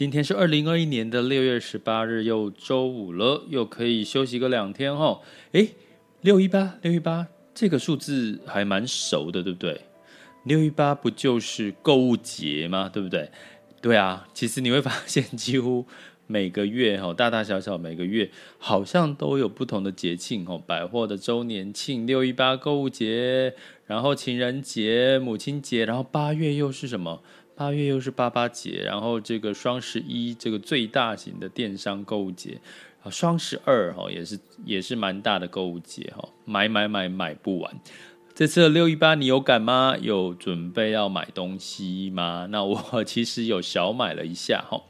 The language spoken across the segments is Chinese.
今天是二零二一年的六月十八日，又周五了，又可以休息个两天哦。诶，六一八，六一八，这个数字还蛮熟的，对不对？六一八不就是购物节吗？对不对？对啊，其实你会发现，几乎每个月哈，大大小小每个月好像都有不同的节庆哦，百货的周年庆、六一八购物节，然后情人节、母亲节，然后八月又是什么？八月又是八八节，然后这个双十一，这个最大型的电商购物节，啊，双十二哈也是也是蛮大的购物节哈，买买买买不完。这次六一八你有赶吗？有准备要买东西吗？那我 其实有小买了一下哈。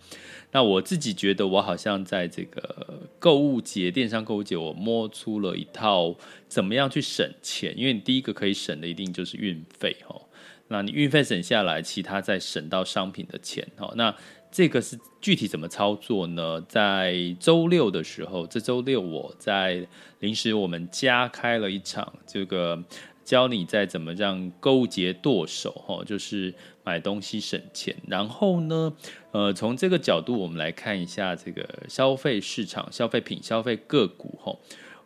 那我自己觉得我好像在这个购物节、电商购物节，我摸出了一套怎么样去省钱。因为你第一个可以省的一定就是运费哈。那你运费省下来，其他再省到商品的钱，好，那这个是具体怎么操作呢？在周六的时候，这周六我在临时我们家开了一场，这个教你在怎么让勾结剁手，哈，就是买东西省钱。然后呢，呃，从这个角度我们来看一下这个消费市场、消费品、消费个股，哈，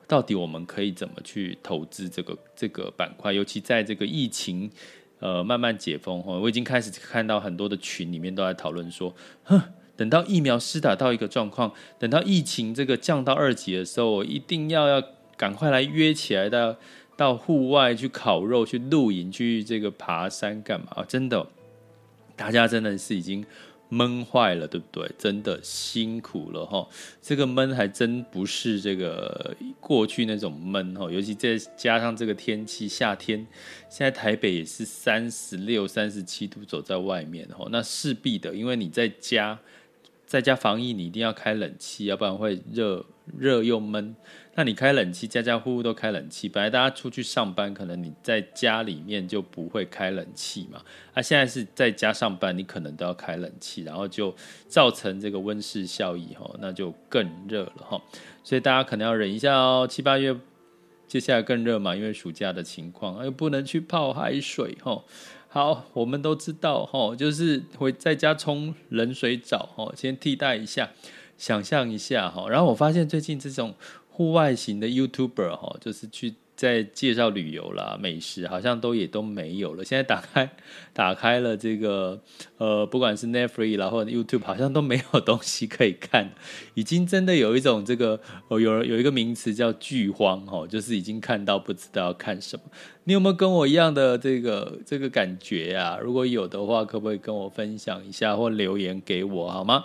到底我们可以怎么去投资这个这个板块？尤其在这个疫情。呃，慢慢解封哈，我已经开始看到很多的群里面都在讨论说，哼，等到疫苗施打到一个状况，等到疫情这个降到二级的时候，我一定要要赶快来约起来到到户外去烤肉、去露营、去这个爬山干嘛啊？真的，大家真的是已经。闷坏了，对不对？真的辛苦了哈。这个闷还真不是这个过去那种闷哈，尤其再加上这个天气，夏天现在台北也是三十六、三十七度，走在外面哈，那势必的，因为你在家在家防疫，你一定要开冷气，要不然会热热又闷。那你开冷气，家家户户都开冷气。本来大家出去上班，可能你在家里面就不会开冷气嘛。啊，现在是在家上班，你可能都要开冷气，然后就造成这个温室效应哈，那就更热了哈。所以大家可能要忍一下哦。七八月接下来更热嘛，因为暑假的情况，又不能去泡海水哈。好，我们都知道哈，就是会在家冲冷水澡哈，先替代一下，想象一下哈。然后我发现最近这种。户外型的 YouTuber 哈，就是去在介绍旅游啦、美食，好像都也都没有了。现在打开打开了这个呃，不管是 Netflix 啦或者 YouTube，好像都没有东西可以看，已经真的有一种这个哦有有一个名词叫剧荒哦，就是已经看到不知道看什么。你有没有跟我一样的这个这个感觉啊？如果有的话，可不可以跟我分享一下或留言给我好吗？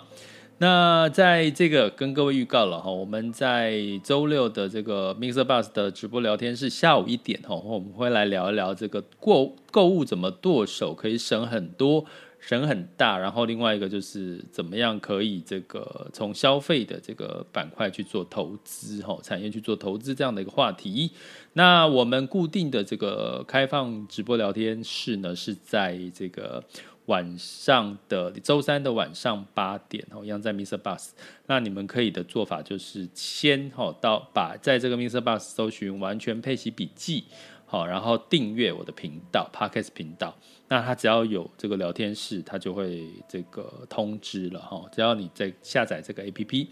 那在这个跟各位预告了哈，我们在周六的这个 Mixer Bus 的直播聊天室下午一点哈，我们会来聊一聊这个购购物怎么剁手可以省很多、省很大，然后另外一个就是怎么样可以这个从消费的这个板块去做投资哈，产业去做投资这样的一个话题。那我们固定的这个开放直播聊天室呢，是在这个。晚上的周三的晚上八点哦，一样在 Mr. Bus。那你们可以的做法就是先哈到把在这个 Mr. Bus 搜寻完全配息笔记，好，然后订阅我的频道 Podcast 频道。那它只要有这个聊天室，它就会这个通知了哈。只要你在下载这个 APP。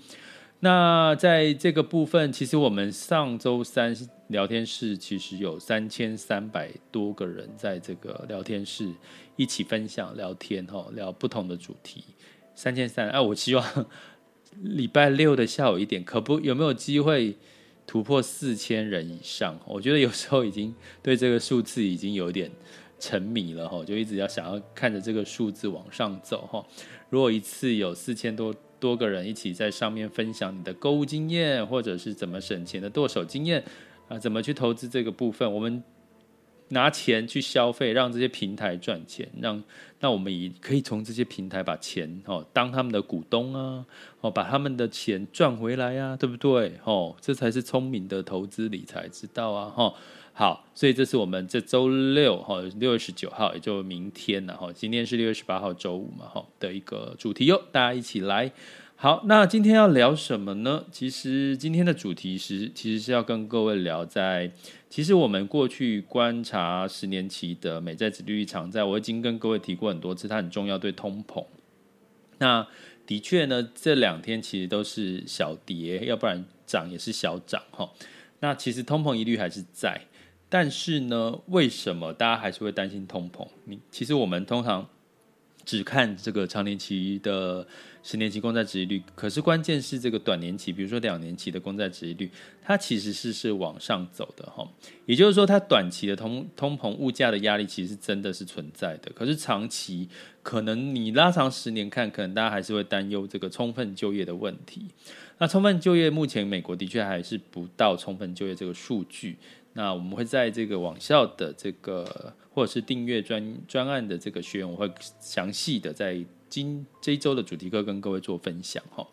那在这个部分，其实我们上周三聊天室其实有三千三百多个人在这个聊天室一起分享聊天哈，聊不同的主题。三千三，哎，我希望 礼拜六的下午一点，可不有没有机会突破四千人以上？我觉得有时候已经对这个数字已经有点沉迷了哈，就一直要想要看着这个数字往上走哈。如果一次有四千多多个人一起在上面分享你的购物经验，或者是怎么省钱的剁手经验啊，怎么去投资这个部分，我们。拿钱去消费，让这些平台赚钱，让那我们也可以从这些平台把钱哦当他们的股东啊，哦把他们的钱赚回来呀，对不对？哦，这才是聪明的投资理财之道啊！哈，好，所以这是我们这周六哈六月十九号，也就明天了哈，今天是六月十八号周五嘛哈的一个主题哟，大家一起来。好，那今天要聊什么呢？其实今天的主题是，其实是要跟各位聊在，其实我们过去观察十年期的美债殖利率长债，我已经跟各位提过很多次，它很重要对通膨。那的确呢，这两天其实都是小跌，要不然涨也是小涨哈。那其实通膨疑虑还是在，但是呢，为什么大家还是会担心通膨？你其实我们通常。只看这个长年期的十年期公债殖利率，可是关键是这个短年期，比如说两年期的公债殖利率，它其实是是往上走的哈。也就是说，它短期的通通膨物价的压力其实真的是存在的。可是长期可能你拉长十年看，可能大家还是会担忧这个充分就业的问题。那充分就业目前美国的确还是不到充分就业这个数据。那我们会在这个网校的这个或者是订阅专专案的这个学员，我会详细的在今这一周的主题课跟各位做分享哈。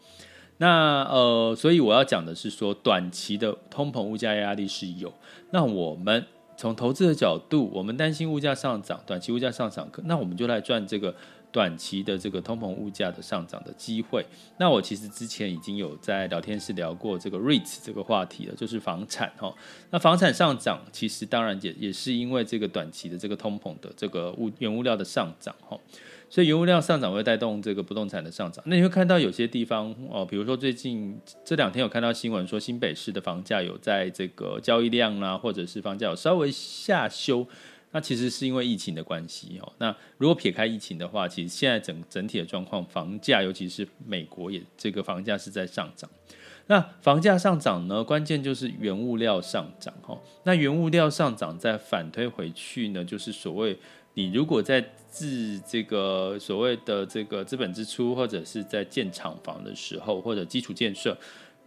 那呃，所以我要讲的是说，短期的通膨物价压力是有。那我们从投资的角度，我们担心物价上涨，短期物价上涨，那我们就来赚这个。短期的这个通膨物价的上涨的机会，那我其实之前已经有在聊天室聊过这个 REITs 这个话题了，就是房产哈。那房产上涨，其实当然也也是因为这个短期的这个通膨的这个物原物料的上涨哈，所以原物料上涨会带动这个不动产的上涨。那你会看到有些地方哦，比如说最近这两天有看到新闻说新北市的房价有在这个交易量啦，或者是房价有稍微下修。那其实是因为疫情的关系哦。那如果撇开疫情的话，其实现在整整体的状况，房价尤其是美国也这个房价是在上涨。那房价上涨呢，关键就是原物料上涨哈。那原物料上涨再反推回去呢，就是所谓你如果在自这个所谓的这个资本支出，或者是在建厂房的时候，或者基础建设，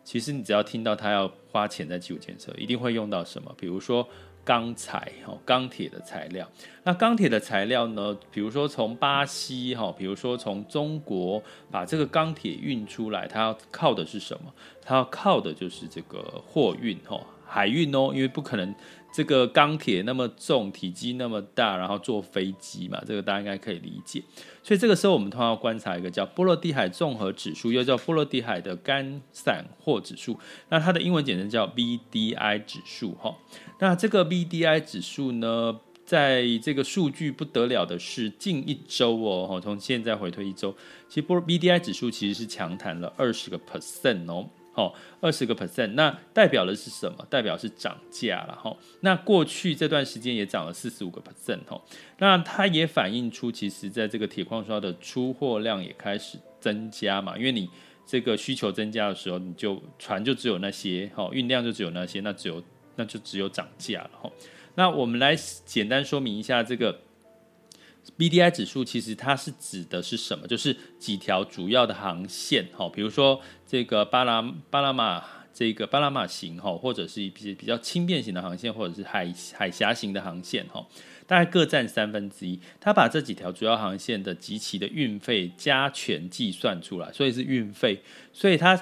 其实你只要听到他要花钱在基础建设，一定会用到什么？比如说。钢材哦，钢铁的材料。那钢铁的材料呢？比如说从巴西哈，比如说从中国把这个钢铁运出来，它要靠的是什么？它要靠的就是这个货运哈，海运哦，因为不可能。这个钢铁那么重，体积那么大，然后坐飞机嘛，这个大家应该可以理解。所以这个时候我们通常要观察一个叫波罗的海综合指数，又叫波罗的海的干散货指数。那它的英文简称叫 BDI 指数哈。那这个 BDI 指数呢，在这个数据不得了的是，近一周哦，从现在回推一周，其实波 BDI 指数其实是强弹了二十个 percent 哦。哦，二十个 percent，那代表的是什么？代表是涨价了哈。那过去这段时间也涨了四十五个 percent 哈。那它也反映出，其实在这个铁矿砂的出货量也开始增加嘛。因为你这个需求增加的时候，你就船就只有那些，哈，运量就只有那些，那只有那就只有涨价了哈。那我们来简单说明一下这个。BDI 指数其实它是指的是什么？就是几条主要的航线，哈，比如说这个巴拿巴拿马这个巴拿马型，哈，或者是一些比较轻便型的航线，或者是海海峡型的航线，哈，大概各占三分之一。它把这几条主要航线的及其的运费加权计算出来，所以是运费，所以它。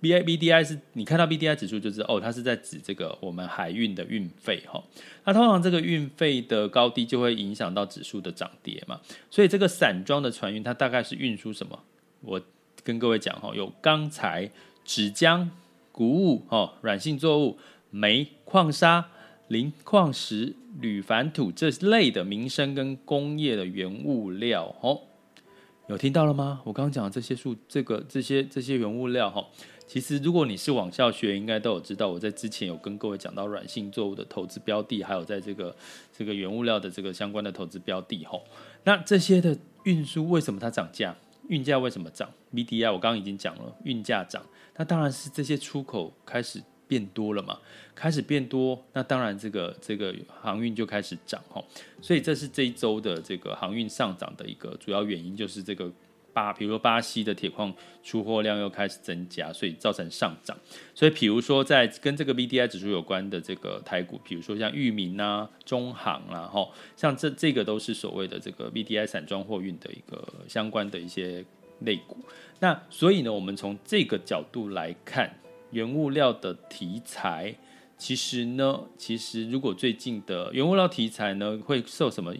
B I B D I 是你看到 B D I 指数就知道哦，它是在指这个我们海运的运费哈。那通常这个运费的高低就会影响到指数的涨跌嘛。所以这个散装的船运它大概是运输什么？我跟各位讲哈，有钢材、纸浆、谷物、哦软性作物、煤、矿砂、磷矿石、铝矾土这类的民生跟工业的原物料哦。有听到了吗？我刚刚讲的这些数，这个这些这些原物料哈。其实，如果你是网校学，应该都有知道。我在之前有跟各位讲到软性作物的投资标的，还有在这个这个原物料的这个相关的投资标的吼。那这些的运输为什么它涨价？运价为什么涨？VDI 我刚刚已经讲了，运价涨，那当然是这些出口开始变多了嘛，开始变多，那当然这个这个航运就开始涨哈，所以这是这一周的这个航运上涨的一个主要原因，就是这个。巴，比如说巴西的铁矿出货量又开始增加，所以造成上涨。所以，比如说在跟这个 VDI 指数有关的这个台股，比如说像裕民啊、中航啦，吼，像这这个都是所谓的这个 VDI 散装货运的一个相关的一些类股。那所以呢，我们从这个角度来看，原物料的题材。其实呢，其实如果最近的原物料题材呢，会受什么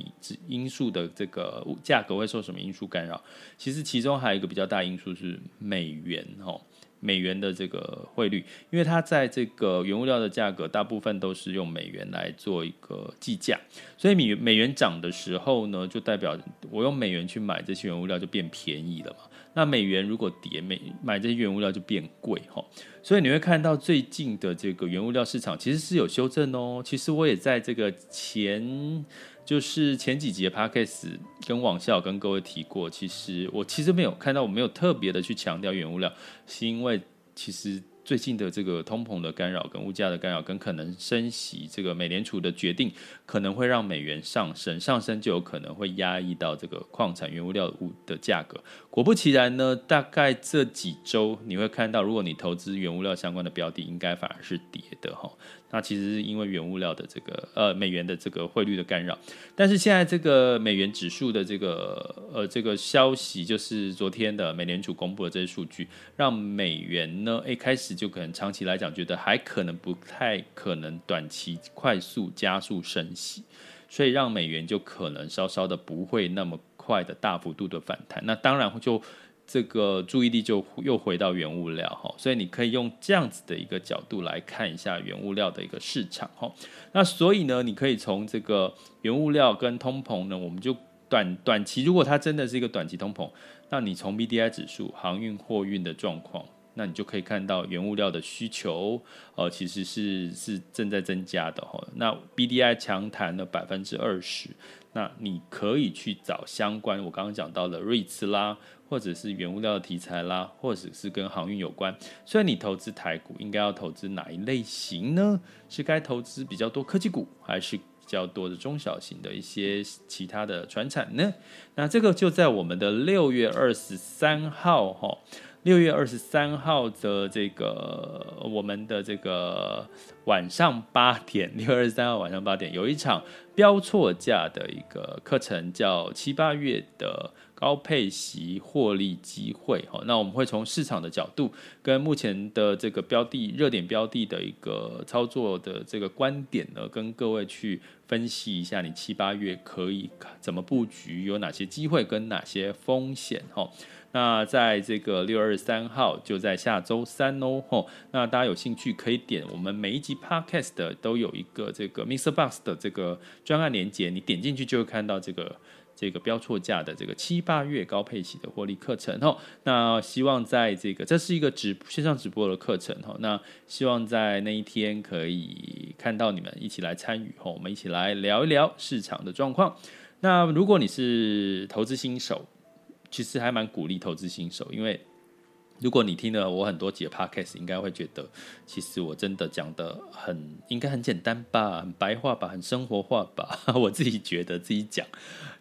因素的这个价格会受什么因素干扰？其实其中还有一个比较大因素是美元哦，美元的这个汇率，因为它在这个原物料的价格大部分都是用美元来做一个计价，所以美美元涨的时候呢，就代表我用美元去买这些原物料就变便宜了嘛。那美元如果跌，美买这些原物料就变贵哈，所以你会看到最近的这个原物料市场其实是有修正哦。其实我也在这个前就是前几集的 Podcast 跟网校跟各位提过，其实我其实没有看到，我没有特别的去强调原物料，是因为其实。最近的这个通膨的干扰跟物价的干扰，跟可能升息这个美联储的决定，可能会让美元上升，上升就有可能会压抑到这个矿产原物料物的价格。果不其然呢，大概这几周你会看到，如果你投资原物料相关的标的，应该反而是跌的哈。那其实是因为原物料的这个呃美元的这个汇率的干扰，但是现在这个美元指数的这个呃这个消息，就是昨天的美联储公布的这些数据，让美元呢一开始就可能长期来讲觉得还可能不太可能短期快速加速升息，所以让美元就可能稍稍的不会那么快的大幅度的反弹。那当然就。这个注意力就又回到原物料哈，所以你可以用这样子的一个角度来看一下原物料的一个市场哈。那所以呢，你可以从这个原物料跟通膨呢，我们就短短期，如果它真的是一个短期通膨，那你从 BDI 指数、航运货运的状况，那你就可以看到原物料的需求呃其实是是正在增加的哈。那 BDI 强弹了百分之二十，那你可以去找相关，我刚刚讲到了瑞慈啦。或者是原物料的题材啦，或者是跟航运有关。所以你投资台股，应该要投资哪一类型呢？是该投资比较多科技股，还是比较多的中小型的一些其他的传产呢？那这个就在我们的六月二十三号，哈，六月二十三号的这个我们的这个晚上八点，六月二十三号晚上八点有一场标错价的一个课程，叫七八月的。高配息获利机会，哦，那我们会从市场的角度跟目前的这个标的热点标的的一个操作的这个观点呢，跟各位去分析一下，你七八月可以怎么布局，有哪些机会跟哪些风险，哦。那在这个六二三号，就在下周三哦，吼，那大家有兴趣可以点我们每一集 Podcast 都有一个这个 Mr. Box 的这个专案连接，你点进去就会看到这个。这个标错价的这个七八月高配息的获利课程哈，那希望在这个这是一个直线上直播的课程吼，那希望在那一天可以看到你们一起来参与吼，我们一起来聊一聊市场的状况。那如果你是投资新手，其实还蛮鼓励投资新手，因为如果你听了我很多集的 podcast，应该会觉得其实我真的讲的很应该很简单吧，很白话吧，很生活化吧，我自己觉得自己讲。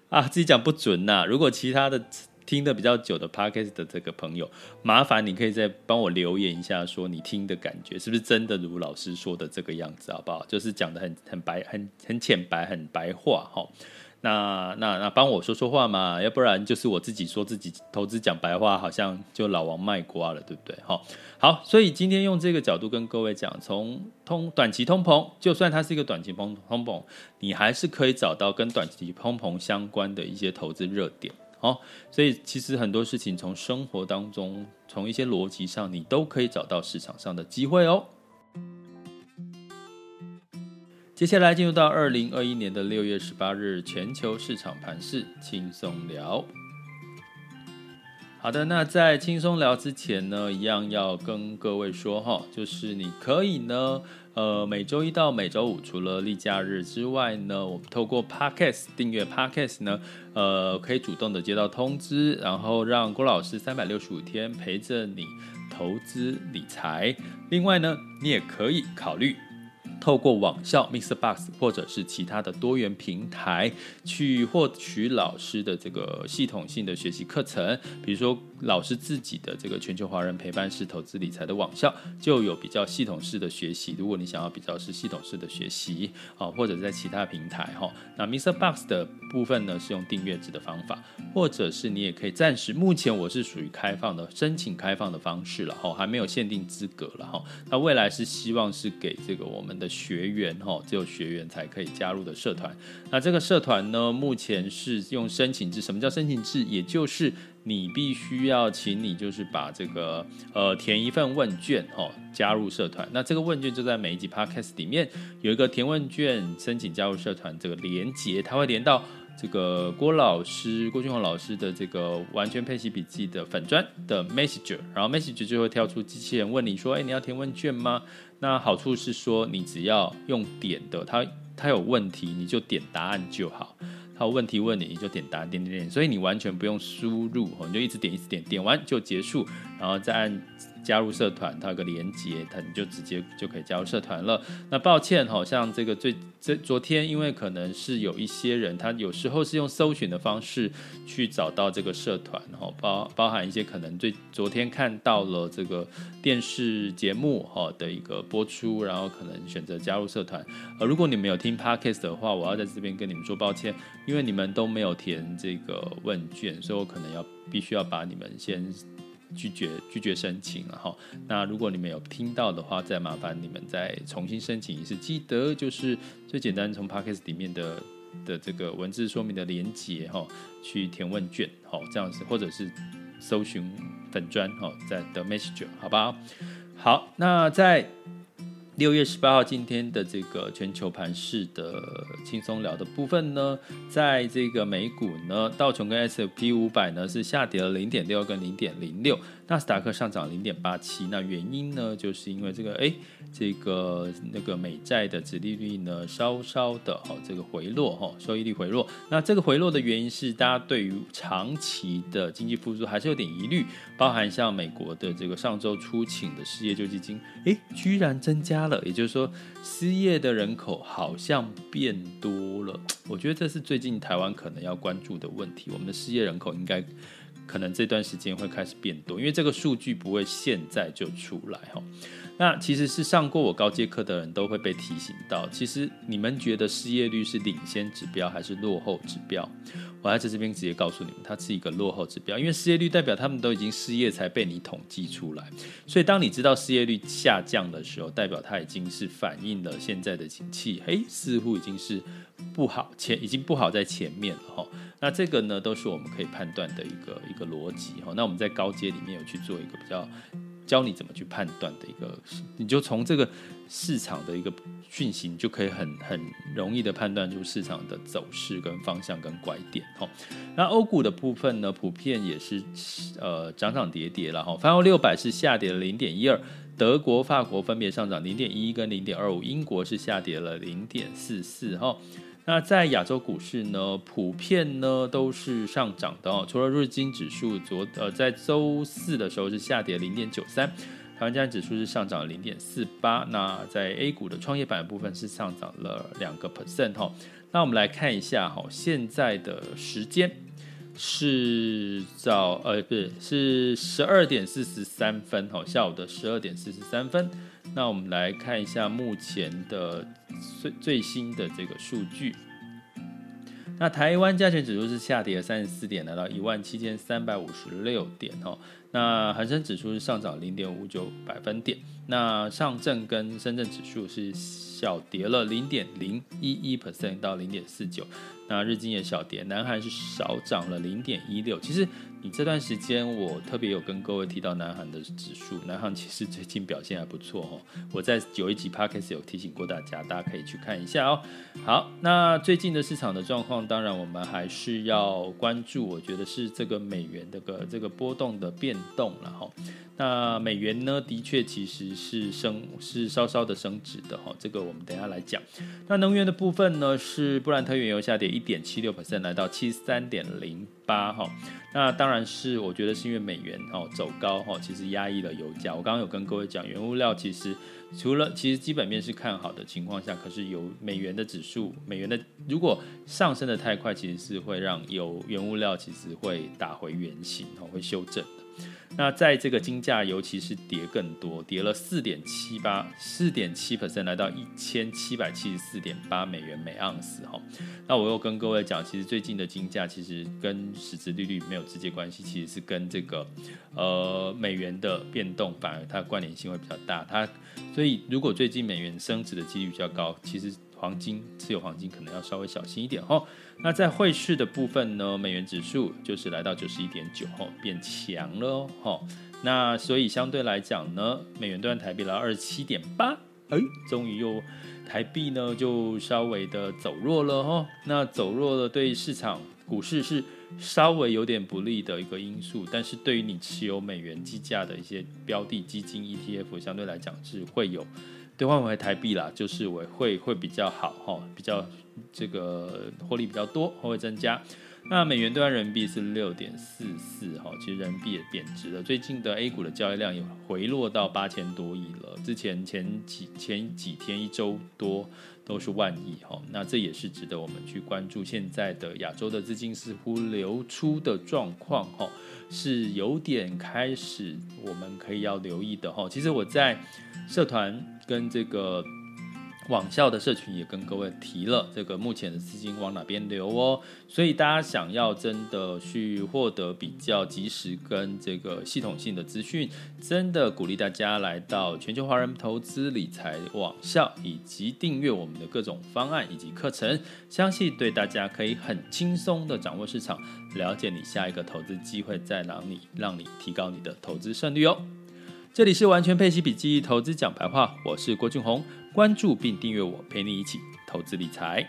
啊，自己讲不准呐、如果其他的听的比较久的 podcast 的这个朋友，麻烦你可以再帮我留言一下，说你听的感觉是不是真的如老师说的这个样子，好不好？就是讲的很很白，很很浅白，很白话哈。那那那帮我说说话嘛，要不然就是我自己说自己投资讲白话，好像就老王卖瓜了，对不对？好，好，所以今天用这个角度跟各位讲，从通短期通膨，就算它是一个短期通通膨，你还是可以找到跟短期通膨相关的一些投资热点。好，所以其实很多事情从生活当中，从一些逻辑上，你都可以找到市场上的机会哦。接下来进入到二零二一年的六月十八日全球市场盘势轻松聊。好的，那在轻松聊之前呢，一样要跟各位说哈，就是你可以呢，呃，每周一到每周五，除了例假日之外呢，我们透过 Podcast 订阅 Podcast 呢，呃，可以主动的接到通知，然后让郭老师三百六十五天陪着你投资理财。另外呢，你也可以考虑。透过网校 Mr. Box 或者是其他的多元平台去获取老师的这个系统性的学习课程，比如说老师自己的这个全球华人陪伴式投资理财的网校就有比较系统式的学习。如果你想要比较是系统式的学习啊，或者在其他平台哈，那 MixerBox 的部分呢是用订阅制的方法，或者是你也可以暂时，目前我是属于开放的申请开放的方式了哈，还没有限定资格了哈。那未来是希望是给这个我们的。学员哈，只有学员才可以加入的社团。那这个社团呢，目前是用申请制。什么叫申请制？也就是你必须要请你就是把这个呃填一份问卷哦，加入社团。那这个问卷就在每一集 podcast 里面有一个填问卷申请加入社团这个连接，它会连到这个郭老师郭俊宏老师的这个完全配习笔记的粉专的 messenger，然后 messenger 就会跳出机器人问你说，哎，你要填问卷吗？那好处是说，你只要用点的，它它有问题，你就点答案就好。他有问题问你，你就点答，点点点，所以你完全不用输入，你就一直点，一直点，点完就结束，然后再按。加入社团，它有个连接，它你就直接就可以加入社团了。那抱歉，好像这个最这昨天，因为可能是有一些人，他有时候是用搜寻的方式去找到这个社团，哈，包包含一些可能最昨天看到了这个电视节目哈的一个播出，然后可能选择加入社团。呃，如果你没有听 Podcast 的话，我要在这边跟你们说抱歉，因为你们都没有填这个问卷，所以我可能要必须要把你们先。拒绝拒绝申请了哈，那如果你们有听到的话，再麻烦你们再重新申请一次。记得就是最简单，从 Podcast 里面的的这个文字说明的连接哈，去填问卷哈，这样子或者是搜寻粉专哈，在 The Message，好不好？好，那在。六月十八号，今天的这个全球盘市的轻松聊的部分呢，在这个美股呢，道琼跟 S&P 五百呢是下跌了零点六跟零点零六，纳斯达克上涨零点八七。那原因呢，就是因为这个哎，这个那个美债的殖利率呢稍稍的哈这个回落哈，收益率回落。那这个回落的原因是大家对于长期的经济复苏还是有点疑虑，包含像美国的这个上周初请的失业救济金，哎，居然增加。了，也就是说，失业的人口好像变多了。我觉得这是最近台湾可能要关注的问题。我们的失业人口应该可能这段时间会开始变多，因为这个数据不会现在就出来哈。那其实是上过我高阶课的人都会被提醒到，其实你们觉得失业率是领先指标还是落后指标？我在这边直接告诉你们，它是一个落后指标，因为失业率代表他们都已经失业才被你统计出来，所以当你知道失业率下降的时候，代表它已经是反映了现在的景气，嘿，似乎已经是不好前，已经不好在前面了哈。那这个呢，都是我们可以判断的一个一个逻辑哈。那我们在高阶里面有去做一个比较。教你怎么去判断的一个，你就从这个市场的一个讯息，就可以很很容易的判断出市场的走势跟方向跟拐点。哈，那欧股的部分呢，普遍也是呃涨涨跌跌了哈。泛欧六百是下跌了零点一二，德国、法国分别上涨零点一一跟零点二五，英国是下跌了零点四四哈。那在亚洲股市呢，普遍呢都是上涨的哦，除了日经指数昨呃在周四的时候是下跌零点九三，台湾加指数是上涨零点四八。那在 A 股的创业板部分是上涨了两个 percent 哈。那我们来看一下哈，现在的时间是早呃不是是十二点四十三分哈，下午的十二点四十三分。那我们来看一下目前的最最新的这个数据。那台湾加权指数是下跌了三十四点，来到一万七千三百五十六点哦。那恒生指数是上涨零点五九百分点。那上证跟深圳指数是小跌了零点零一一 percent 到零点四九。那日经也小跌，南韩是少涨了零点一六。其实。你这段时间我特别有跟各位提到南韩的指数，南韩其实最近表现还不错哦。我在有一集 podcast 有提醒过大家，大家可以去看一下哦。好，那最近的市场的状况，当然我们还是要关注，我觉得是这个美元的个这个波动的变动了哈。那美元呢，的确其实是升，是稍稍的升值的哈。这个我们等一下来讲。那能源的部分呢，是布兰特原油下跌一点七六 percent，来到七十三点零八哈。那当然是我觉得是因为美元哦走高哈，其实压抑了油价。我刚刚有跟各位讲，原物料其实除了其实基本面是看好的情况下，可是有美元的指数，美元的如果上升的太快，其实是会让油原物料其实会打回原形哦，会修正的。那在这个金价，尤其是跌更多，跌了四点七八，四点七 percent，来到一千七百七十四点八美元每盎司哈。那我又跟各位讲，其实最近的金价其实跟实质利率没有直接关系，其实是跟这个呃美元的变动，反而它关联性会比较大。它所以如果最近美元升值的几率比较高，其实。黄金持有黄金可能要稍微小心一点哦。那在汇市的部分呢，美元指数就是来到九十一点九哦，变强了哦。那所以相对来讲呢，美元兑台币来到二十七点八，哎，终于又台币呢就稍微的走弱了哦。那走弱了对市场股市是稍微有点不利的一个因素，但是对于你持有美元计价的一些标的基金 ETF，相对来讲是会有。兑换回台币啦，就是我会会比较好哈，比较这个获利比较多，会增加。那美元兑换人民币是六点四四哈，其实人民币也贬值了。最近的 A 股的交易量也回落到八千多亿了，之前前几前几天一周多都是万亿哈，那这也是值得我们去关注。现在的亚洲的资金似乎流出的状况哈，是有点开始，我们可以要留意的哈。其实我在社团。跟这个网校的社群也跟各位提了，这个目前的资金往哪边流哦，所以大家想要真的去获得比较及时跟这个系统性的资讯，真的鼓励大家来到全球华人投资理财网校，以及订阅我们的各种方案以及课程，相信对大家可以很轻松的掌握市场，了解你下一个投资机会在哪里，让你提高你的投资胜率哦。这里是完全配息笔记投资讲白话，我是郭俊宏，关注并订阅我，陪你一起投资理财。